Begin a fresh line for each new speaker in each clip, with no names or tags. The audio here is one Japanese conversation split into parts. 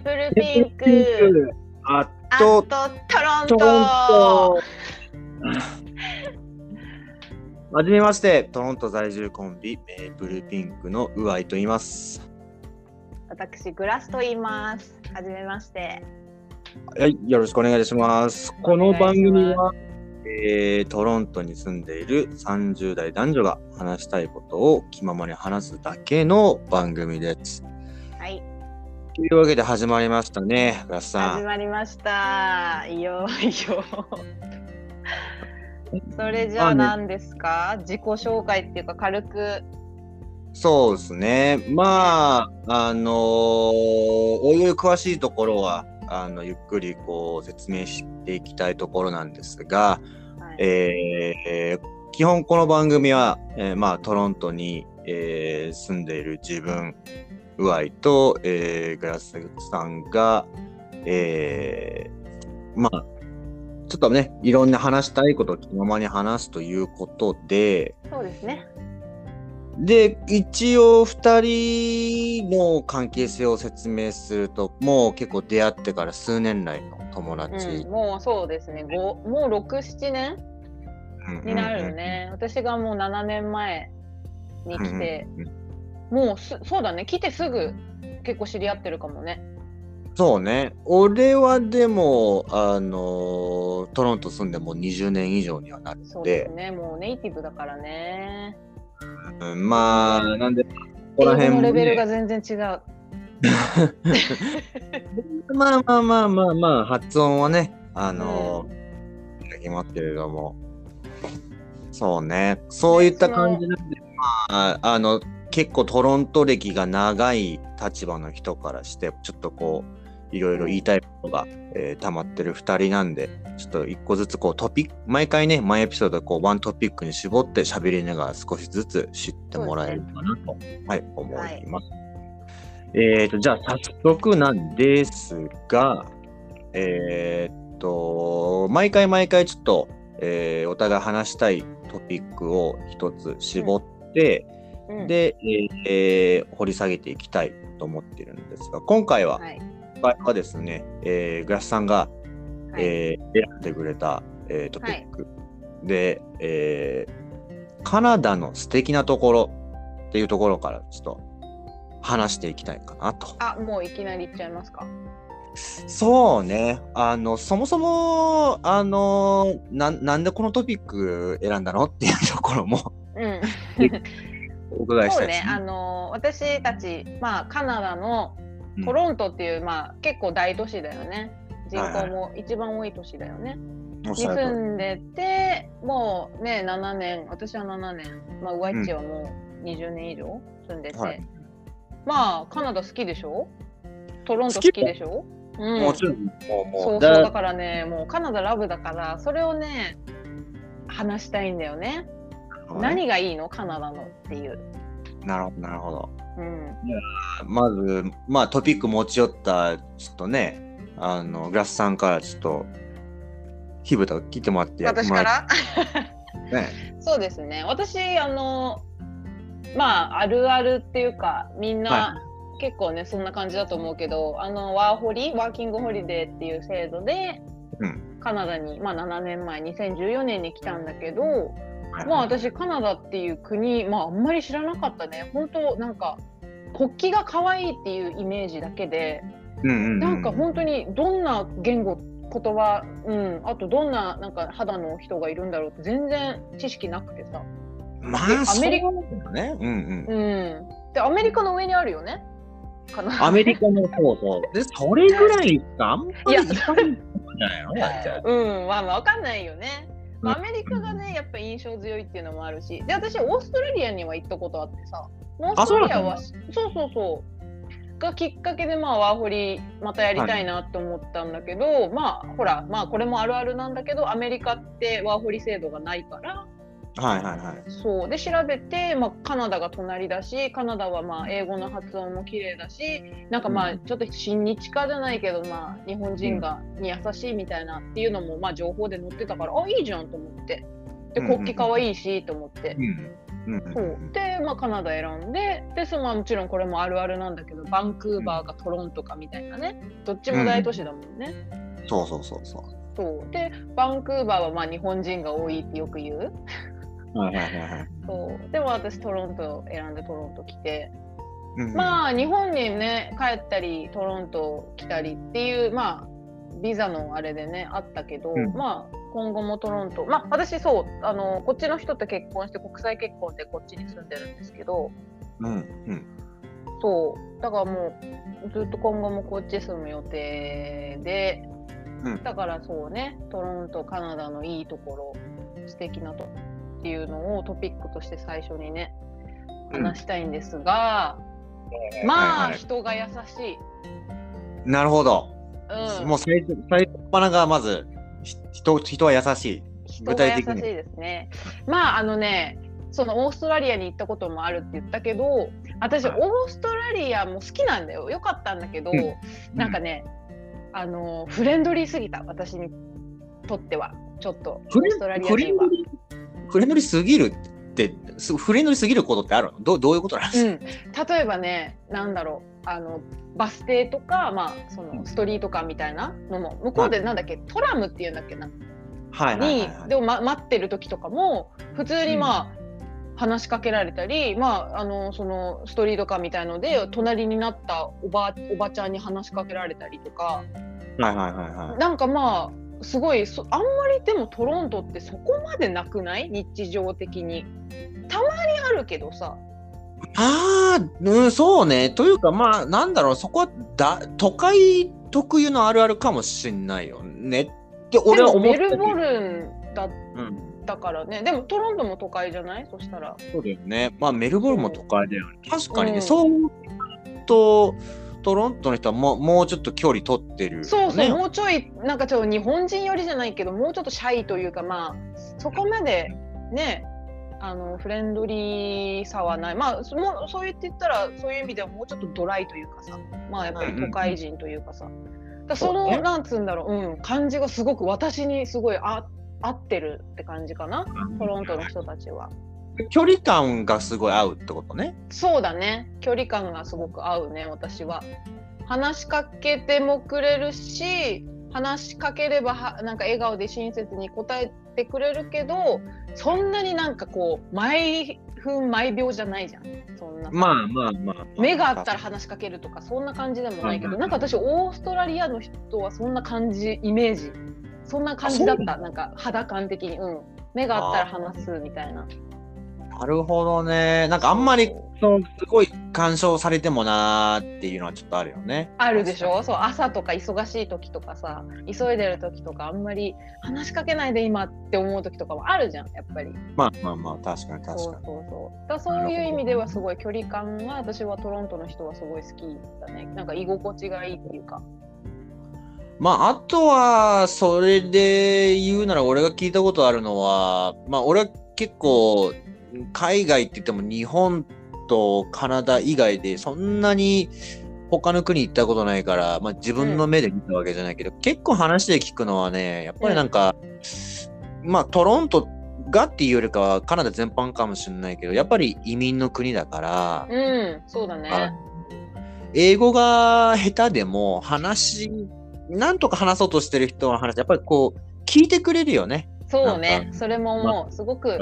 ープルピンク。
あ
あ
と
と、トロン
ト。はじめまして、トロント在住コンビ、メープルピンクのウアイと言います。
私、グラスと言います。はじめまして。
はい、よろしくお願いします。この番組は、えートロントに住んでいる30代男女が話したいことを気ままに話すだけの番組です。
はい、
というわけで始まりましたね、グラスさ
始
ん。
まりました。いいよ、いいよ。それじゃあ何ですか？自己紹介っていうか軽く。
そうですね。まあ、あのーおいおい詳しいところは、あの、ゆっくりこう説明していきたいところなんですが、
はい
えー基本この番組は、えーまあ、トロントに、えー住んでいる自分、ウアイと、えーグラスさんが、えーまあ、ちょっとね、いろんな話したいことを気ままに話すということで、
そうですね。
で、一応二人の関係性を説明すると、もう結構出会ってから数年来の友達。
うん、もうそうですね。ごもう6、7年
うん
になるよ。ね。私がもう7年前に来て、
うんうんうん
もうすそうだね。来てすぐ結構知り合ってるかもね。
そうね。俺はでも、あのートロント住んでもう20年以上にはなるので
そうです、ね。もうネイティブだからね。
うんまあ、なんで、ここら辺も、ね、
レベルが全然違う。
まあまあまあまあまあ、発音はね、あのー決まってるけども、そうね、そういった感じなんで、まあ、あの、結構トロント歴が長い立場の人からして、ちょっとこう、いろいろ言いたいことが、えー溜まってる2人なんで、ちょっと一個ずつこうトピック、毎回ね、毎エピソードこうワントピックに絞って喋りながら少しずつ知ってもらえるかなと、はい、思います。えーと、じゃあ早速なんですが、えーっと、毎回毎回ちょっと、えーお互い話したいトピックを一つ絞って、
うん、
で、えー掘り下げていきたいと思っているんですが、今回は、
はい。
今回はですね、えーグラスさんが、
はい
えー選んでくれた、えートピックで、えーカナダの素敵なところっていうところからちょっと話していきたいかなと。
あ、もういきなり言っちゃいますか？
そうね。あの、そもそも、あの、ななんでこのトピック選んだのっていうところも
うん。
お伺いし
そうね。
たいですね。
あの私たちまあカナダの
うん
トロントっていう、まあ結構大都市だよね。人口も一番多い都市だよね。に住んでて、もうね7年、私は7年、まあウワイチはもう20年以上住んでて、
はい
まあカナダ好きでしょ？トロント好
好き？
きでしょ？うん。
もちろん、
そうそう
だ
だからね、もうカナダラブだから、それをね、話したいんだよね。何がいいの？カナダのっていう。
なるほど、なるほど。
うん。
まず、まあトピック持ち寄った、ちょっとね、あの、グラスさんからちょっと、火蓋を切ってもらって
私から？
ね。
そうですね。私、あの、まあ、あるあるっていうか、みんな、
は
結構ね、そんな感じだと思うけど、あの、ワーホリ、ワーキングホリデーっていう制度で、
うん
カナダに、まあ、7年前、2014年に来たんだけど、
はい
まあ、私、カナダっていう国、まあ、あんまり知らなかったね。本当なんか、国旗が可愛いっていうイメージだけで、
うんうんうん、
なんか本当にどんな言語言葉、うん、あとどんななんか肌の人がいるんだろうって全然知識なくてさ、
ま
で
あ、
アメリカ
ね。うんうん。
うん、でアメリカの上にあるよねかな
アメリカのそうそう。で、それぐらいか、あんまり
いや
いっぱいじゃないのだって。
うんまあまあわかんないよね、アメリカがねやっぱ印象強いっていうのもあるしで私オーストラリアには行ったことあってさオーストラリアはそうそうそう。がきっかけでまあワーホリまたやりたいなって思ったんだけど、まあほらまあこれもあるあるなんだけどアメリカってワーホリ制度がないから
はいはいはい。
そうで調べて、まあ、カナダが隣だしカナダはまあ英語の発音も綺麗だしなんかまあ
うん
ちょっと親日家じゃないけど、まあ、日本人がに優しいみたいなっていうのもまあ情報で載ってたからあいいじゃんと思ってで
うんうんうん
国旗かわいいしと思って、
うん。うん
そうで、まあ、カナダ選んででそのまあもちろんこれもあるあるなんだけどバンクーバーかトロントかみたいなねどっちも大都市だもんね。
そうそうそうそう。
そうでバンクーバーはまあ日本人が多いってよく言う。
はいはいはいはい。
そう。でも私トロント選んでトロント来て、
うん
まあ日本にね帰ったりトロント来たりっていうまあビザのあれでねあったけど、
うん。
まあ今後もトロントまあ私そうあのこっちの人と結婚して国際結婚でこっちに住んでるんですけど
うんうん。
そう。だからもうずっと今後もこっち住む予定で、
うん。
だからそうねトロントカナダのいいところ素敵なとっていうのをトピックとして最初にね
うん。
話したいんですが、まあ、
はいはい。
人が優しい。
なるほど。
うん、
もう最初、最初っ端がまず、ひ人、人は優しい。
人が優しいですね。まああのねそのオーストラリアに行ったこともあるって言ったけど私オ
はい。
ーストラリアも好きなんだよ。よかったんだけど、
うん。
なんかねあのフレンドリーすぎた。私にとっては。ちょっとオーストラリア人は
ンド。リー、フレンドリーすぎるって、すフレンドリーすぎることってあるの？どうどういうことなんです
うん、例えばねなんだろう。あのバス停とか、まあ、そのストリートカーみたいなのも向こうでなんだっけ、トラムっていうんだっけな？
はいはい
に
はいはい。
でも、ま、待ってる時とかも普通にまあ、話しかけられたり、まあ、あのそのストリートカーみたいので隣になったおばおばちゃんに話しかけられたりとか。
はいはいはいはい。
なんかまあすごいそあんまりでもトロントってそこまでなくない？日常的に。たまにあるけどさ。
ああ、うん、そうね。というか、まあ、なんだろう、そこはだ都会特有のあるあるかもしれないよねって俺
で
は思った
もメルボルンだっ
うん、
たからねでもトロントも都会じゃない？そしたら。
そうだよね。まあ、メルボルンも都会だよね。確かにね、
うん
そうと、トロントの人はもうもうちょっと距離取ってる、ね。
そうそう、もうちょいなんかちょっと日本人寄りじゃないけどもうちょっとシャイというかまあそこまでねあのフレンドリーさはない。まあそもそう言って言ったらそういう意味ではもうちょっとドライというかさまあやっぱり都会人というかさ、だからその
そうね
なんつうんだろう、うん、感じがすごく私にすごいあ合ってるって感じかな。トロントの人たちは。
距離感がすごい合うってことね。
そうだね。距離感がすごく合うね私は。話しかけてもくれるし話しかければはなんか笑顔で親切に答えてくれるけどそんなになんかこう毎分毎秒じゃないじゃん。そんなさ。
まあまあまあ、
目があったら話しかけるとかそんな感じでもないけど
うん。
なんか私オーストラリアの人はそんな感じイメージ。そんな感じだった。なんか肌感的にうん。目があったら話すみたいな
なるほどね。なんかあんまりそうすごい干渉されてもなーっていうのはちょっとあるよね。
あるでしょ？そう朝とか忙しい時とかさ急いでる時とかあんまり話しかけないで今って思う時とかもあるじゃんやっぱり
まあまあまあ、確かに
そうそう
確かに。
そうだそういう意味ではすごい距離感が私はトロントの人はすごい好きだねなんか居心地がいいっていうか
まあ、あとは、それで言うなら、俺が聞いたことあるのは、まあ、俺は結構、海外って言っても日本とカナダ以外で、そんなに他の国行ったことないから、まあ、自分の目で見たわけじゃないけど、結構話で聞くのはね、やっぱりなんか、まあ、トロントがっていうよりかは、カナダ全般かもしれないけど、やっぱり移民の国だから、
うんそうだ
あ
ね
英語が下手でも話、なんとか話そうとしてる人の話、やっぱりこう、聞いてくれるよね。
そうね。それも思う。すごく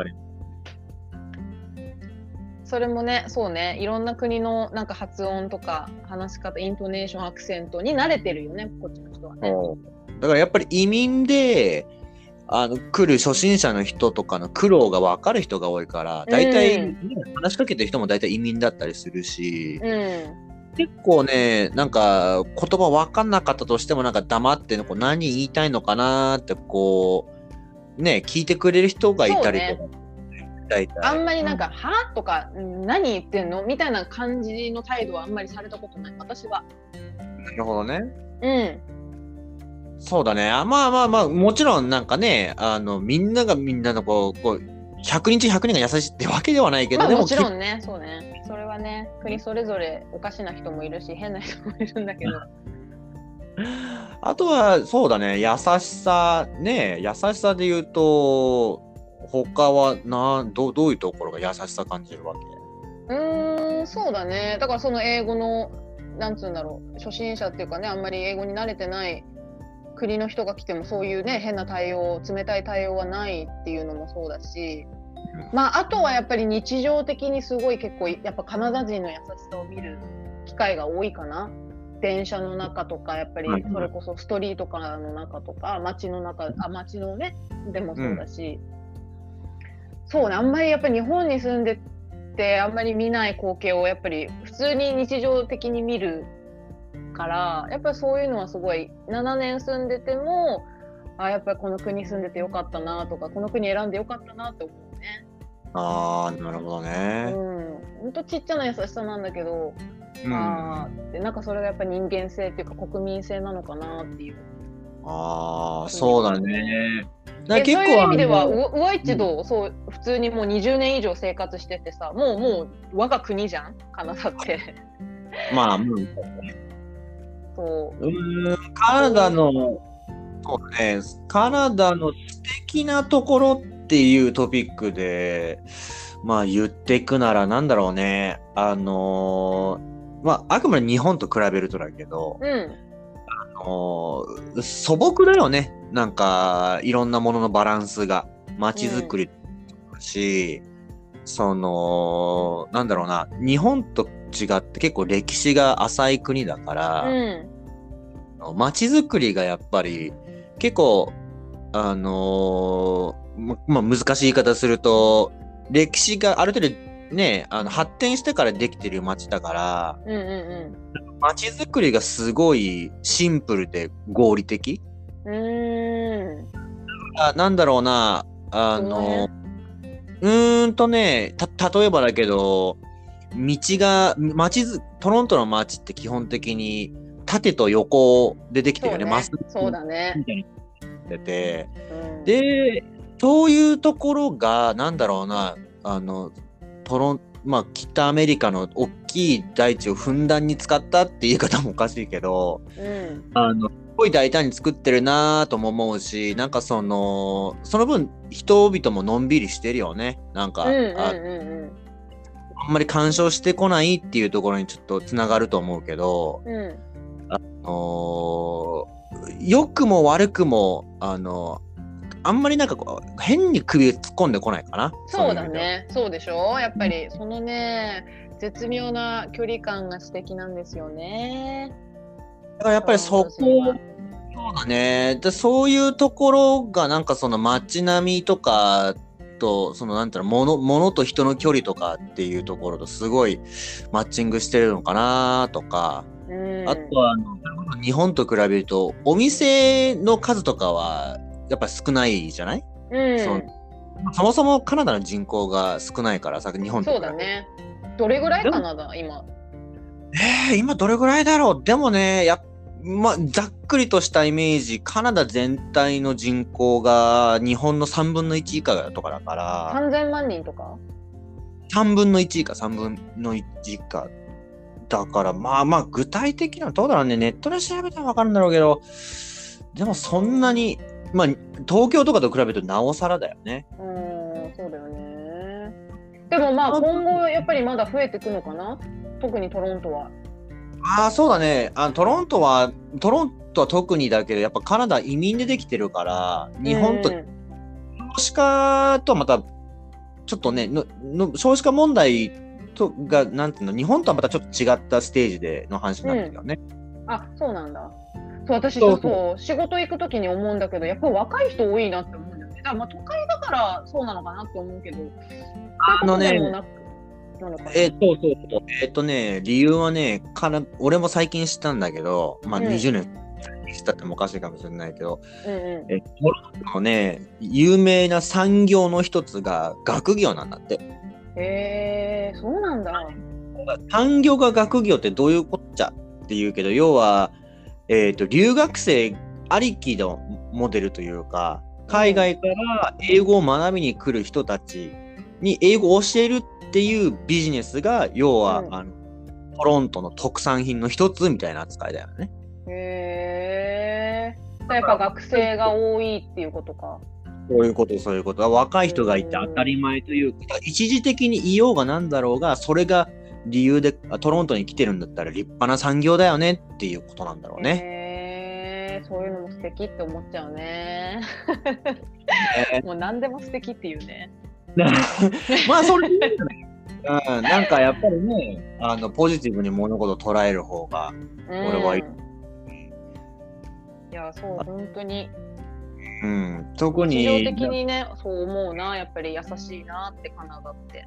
それもねそうね。いろんな国のなんか発音とか話し方イントネーションアクセントに慣れてるよねこっちの人はね。
だからやっぱり移民で、あの来る初心者の人とかの苦労が分かる人が多いから、大体、
うん
話しかけてる人も大体移民だったりするし、
うん。
結構ね、なんか言葉分かんなかったとしても、なんか黙ってこう何言いたいのかなってこう、ね、聞いてくれる人がいたりとか。
あんまりなんか「は?」とか「ん何言ってんの?」みたいな感じの態度はあんまりされたことない私は
なるほどね。
うん
そうだね。あまあまあまあ、もちろんなんかね、あの、みんながみんなのこう、こう、100人中100人が優しいってわけではないけど、
まあもちろんねそうねそれはね国それぞれおかしな人もいるし変な人もいるんだけど
あとは、そうだね、優しさ、ね、優しさで言うと、他はなどどういうところが優しさ感じるわけ？
うーんそうだね。だからその英語のなんつうんだろう初心者っていうかねあんまり英語に慣れてない国の人が来てもそういうね変な対応冷たい対応はないっていうのもそうだし、まああとはやっぱり日常的にすごい結構やっぱカナダ人の優しさを見る機会が多いかな。電車の中とかやっぱりそれこそストリートかの中とか街の中あ街のねでもそうだし、そうねあんまりやっぱり日本に住んでてあんまり見ない光景をやっぱり普通に日常的に見るからやっぱりそういうのはすごい7年住んでてもあやっぱりこの国住んでてよかったなとかこの国選んでよかったなって思うね。
あーなるほど
う
ね。
ん、ほんとちっちゃな優しさなんだけど、
うん、
あーってなんかそれがやっぱ人間性っていうか国民性なのかなっていう。
ああそうだね。だ
えそういう意味ではううわいちどう、そう普通にもう20年以上生活しててさもうもう我が国じゃん？カナダって。
まあ、うん。
そう。
うーんカナダの、そう。ね、カナダの素敵なところっていうトピックで、まあ言っていくならなんだろうね、あのーまああくまで日本と比べるとだけど、
うん。
あのー素朴だよね。なんか、いろんなもののバランスが。街づくりだし、その、なんだろうな、日本と違って結構歴史が浅い国だから、
うん
街づくりがやっぱり結構、あのーま、まあ、難しい言い方すると、歴史がある程度ね、あの発展してからできてる街だから、
うんう
街づくりがすごいシンプルで合理的。
んうん。うーん。
あなんだろうな、あの、うーんとね、た、例えばだけど、道が、街ず、トロントの街って基本的に縦と横でできてるよね、まっすぐ
そうだね。
みたいになってて、
うん、
で、そういうところが、なんだろうな、あの、トロン、まあ、北アメリカの大きい大地をふんだんに使ったって言い方もおかしいけど、
うん、
あの、すごい大胆に作ってるなぁとも思うし、なんかその、その分人々ものんびりしてるよね。なんか、
うんうん
あ
う
あんまり干渉してこないっていうところにちょっとつながると思うけど、
んうん。うん
あのー良くも悪くも、あのあんまりなんかこう、変に首突っ込んでこないかな。
そうだ。ね。そうでしょ？やっぱりそのね、絶妙な距離感が素敵なんですよね。
だからやっぱりそこ、そうだね。でそういうところがなんかその街並みとかと、そのなんていうの、物、物と人の距離とかっていうところとすごいマッチングしてるのかなとか、
うん、
あとはあの、日本と比べると、お店の数とかはやっぱ少ないじゃない？
うん、
そうそもそもカナダの人口が少ないからさ、日本と
そうだね。どれぐらいカナダ今？
えー、今どれぐらいだろう？でもね、やっま、ざっくりとしたイメージ、カナダ全体の人口が日本の3分の1以下とかだから、
3000万人とか
？3分の1以下、3分の1以下。だから、まあまあ、具体的なのどうだろうね、ネットで調べたらわかるんだろうけど、でもそんなに、まあ、東京とかと比べるとなおさらだよね。
うん、そうだよね。でもまあ今後やっぱりまだ増えていくのかな？特にトロントは。
ああ、そうだね。あトロントは、トロントは特にだけど、やっぱカナダ移民でできてるから、日本と
うん
少子化とはまた、ちょっとね、のの少子化問題とが、なんていうの、日本とはまたちょっと違ったステージでの話になってるよね。
あ、そうなんだ。そう、私、仕事行くときに思うんだけど、やっぱり若い人多いなって思うんだよね。だからまあ都会だからそうなのかなって思うけど、
あのね。えーそうそうそう。えっ、とね、理由はね、かな俺も最近知ったんだけど、まあ
うん
20年知ったってもおかしいかもしれないけど、
うんうん。
えトロントのね、有名な産業の一つが学業なんだって。
へえー、そうなんだ。
産業が学業ってどういうこっちゃっていうけど、要は、えっ、と、留学生ありきのモデルというか、海外から英語を学びに来る人たちに英語を教えるっていうビジネスが、要は、
うん
あの、トロントの特産品の一つみたいな扱いだよね。
へえー。やっぱ学生が多いっていうことか。
そういうこと、そういうこと。若い人がいて当たり前というか、一時的にいようがなんだろうが、それが理由であトロントに来てるんだったら立派な産業だよねっていうことなんだろうね。
へーそういうのも素敵って思っちゃうね。もう何でも素敵っていうね。
まあ、それでいいんじゃないうん、なんかやっぱりね、あのポジティブに物事を捉える方が、俺はいい
うんいや、そう、本当に。
うん、特
日常
に、
的にね、そう思うな、やっぱり優しいなってカナダって。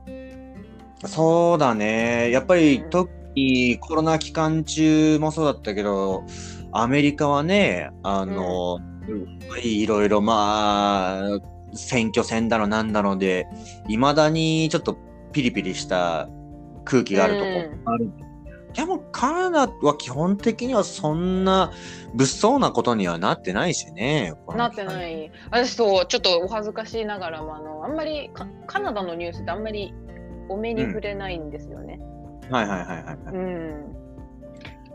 そうだね、やっぱり
うん
特にコロナ期間中もそうだったけど、アメリカはね、あの、いろいろまあ、選挙戦だのなんだので、いまだにちょっとピリピリした空気があるとこある。でもカナダは基本的にはそんな物騒なことにはなってないしね。
なってない。私そう、ちょっとお恥ずかしいながらも、あの、あんまりカカナダのニュースってあんまりお目に触れないんですよね。
はいはいはいはいはい。
うん。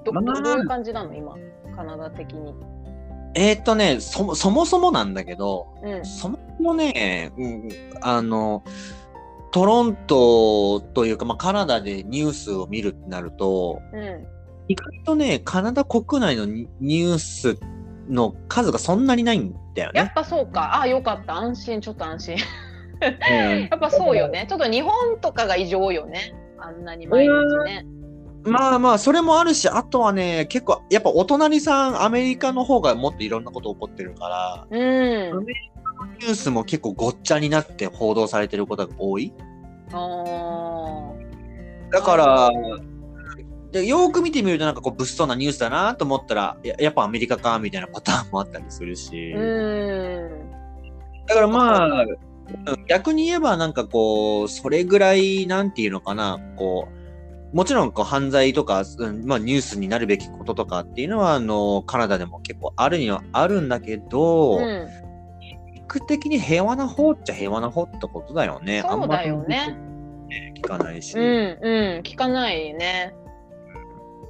ど
まあ
どどういう感じなの？今、カナダ的に。
えーっとねそも、そもそもなんだけど、
うん。
そもそもね、うん、あの、トロントというか、まあ、カナダでニュースを見るってなると、
うん。
意外とね、カナダ国内のニニュースの数がそんなにないんだよね。
やっぱそうか。あ、よかった。安心、ちょっと安心。
うん
やっぱそうよね。ちょっと日本とかが異常よね。あんなに毎日ね。
まあまあ、それもあるし、あとはね、結構、やっぱお隣さん、アメリカの方がもっといろんなこと起こってるから、
うん。
ニュースも結構ごっちゃになって報道されてることが多い。
あ
だから、でよーく見てみるとなんかこう物騒なニュースだなと思ったらややっぱアメリカかみたいなパターンもあったりするし、
ーうん。
だからまあうん逆に言えばなんかこうそれぐらいなんていうのかなこうもちろんこう犯罪とか、うんまあ、ニュースになるべきこととかっていうのはあのカナダでも結構あるにはあるんだけど、
うん。
比較的に平和な方っちゃ平和な方ってことだよね。
そうだよね
あんまり聞かないし。
うん。うん。聞かないね。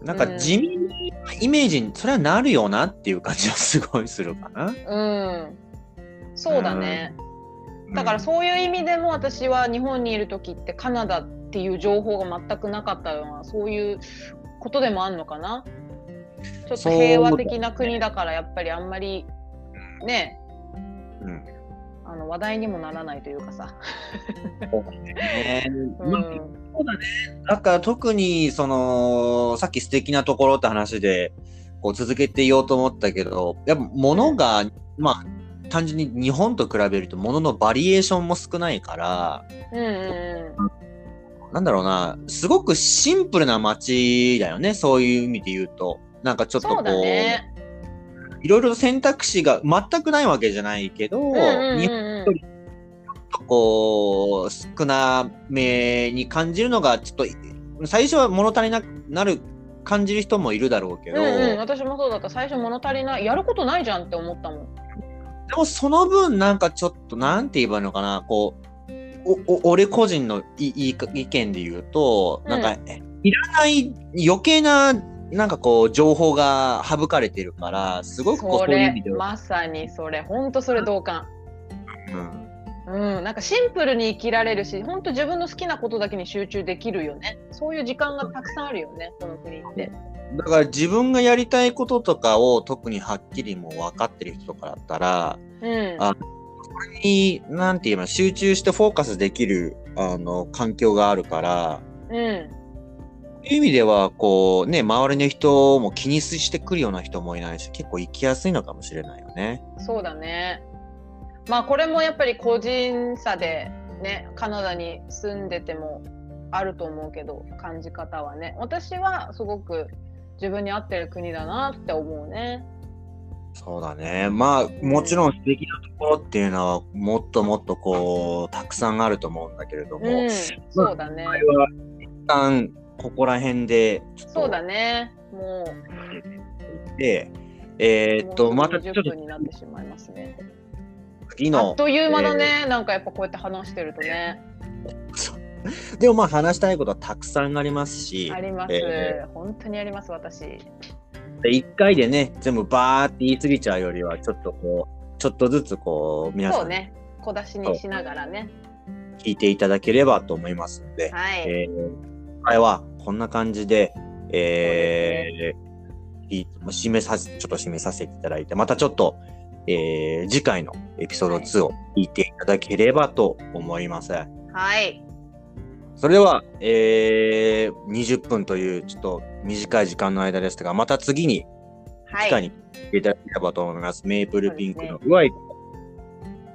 なんか地味なイメージにそれはなるよなっていう感じはすごいするかな。
うん。そうだね。だからそういう意味でも私は日本にいる時ってカナダっていう情報が全くなかったようなそういうことでもあんのかな？ちょっと平和的な国だからやっぱりあんまりね
うん、うん。
あの話題にもならないというかさ、
そう だね。だから特にそのさっき素敵なところって話でこう続けていようと思ったけど、やっぱ物が、まあ単純に日本と比べると物のバリエーションも少ないから、
うんうん
なんだろうな、すごくシンプルな街だよね。そういう意味で言うと。なんかちょっとこ
そうだね。
いろいろ選択肢が全くないわけじゃないけど、
うんうんうん
日
うん
こう、少なめに感じるのが、ちょっと、最初は物足りなくなる、感じる人もいるだろうけど、
うんうん、私もそうだった最初物足りないやることないじゃんって思ったもん
でもその分、なんかちょっと、なんて言えばいいのかな、こう、おお俺個人のいい意見で言うと、なんか、いらない余計な、なんかこう、情報が省かれてるから、すごくこう、
そ
そういう意
れ
味では、
まさにそれ。ほんとそれ同感。
うん。
うん、なんかシンプルに生きられるし、本当自分の好きなことだけに集中できるよね。そういう時間がたくさんあるよね、この国って。
だから自分がやりたいこととかを特にはっきりもう分かってる人とかだったら、
うん。
あそれに、なんて言えば、集中してフォーカスできる、あの、環境があるから、
うん。
そういう意味では、こう、ね、周りの人も気にしてくるような人もいないし、結構行きやすいのかもしれないよね。
そうだね。まあこれもやっぱり個人差でね、カナダに住んでてもあると思うけど、感じ方はね。私はすごく自分に合ってる国だなって思うね。
そうだね。まあ、もちろん素敵なところっていうのは、もっともっとこう、たくさんあると思うんだけれども、
うん。そうだね。
これは一旦、ここら辺で、ちょっと
そうだね。も
で、え
う、
ーっと、またちょっと
10分になってしまいますね。
次の
あっ、という間だね、なんかやっぱこうやって話してるとね。
でもまあ話したいことはたくさんありますし、
あります、
え
本当にあります、私。
で一回でね、全部バーって言い過ぎちゃうよりは、ちょっとこう、ちょっとずつこう、皆さ
そうんね。小出しにしながらね。
聞いていただければと思いますので、
はい。
えー、今回はこんな感じで、えーい締めさせ、ちょっと締めさせていただいて、またちょっと、えー次回のエピソード
はい
2を聞いていただければと思います。
はい。
それでは、えー20分というちょっと短い時間の間でしたが、また次に、
はい。
機会に聞いていただければと思います。メープルピンクの
そう
具合。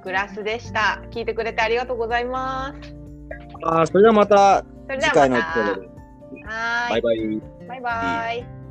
グラスでした。聞いてくれてありがとうございます。
あーそれではまた次回のエ。ピソードで。バイバイ。
バイバイ。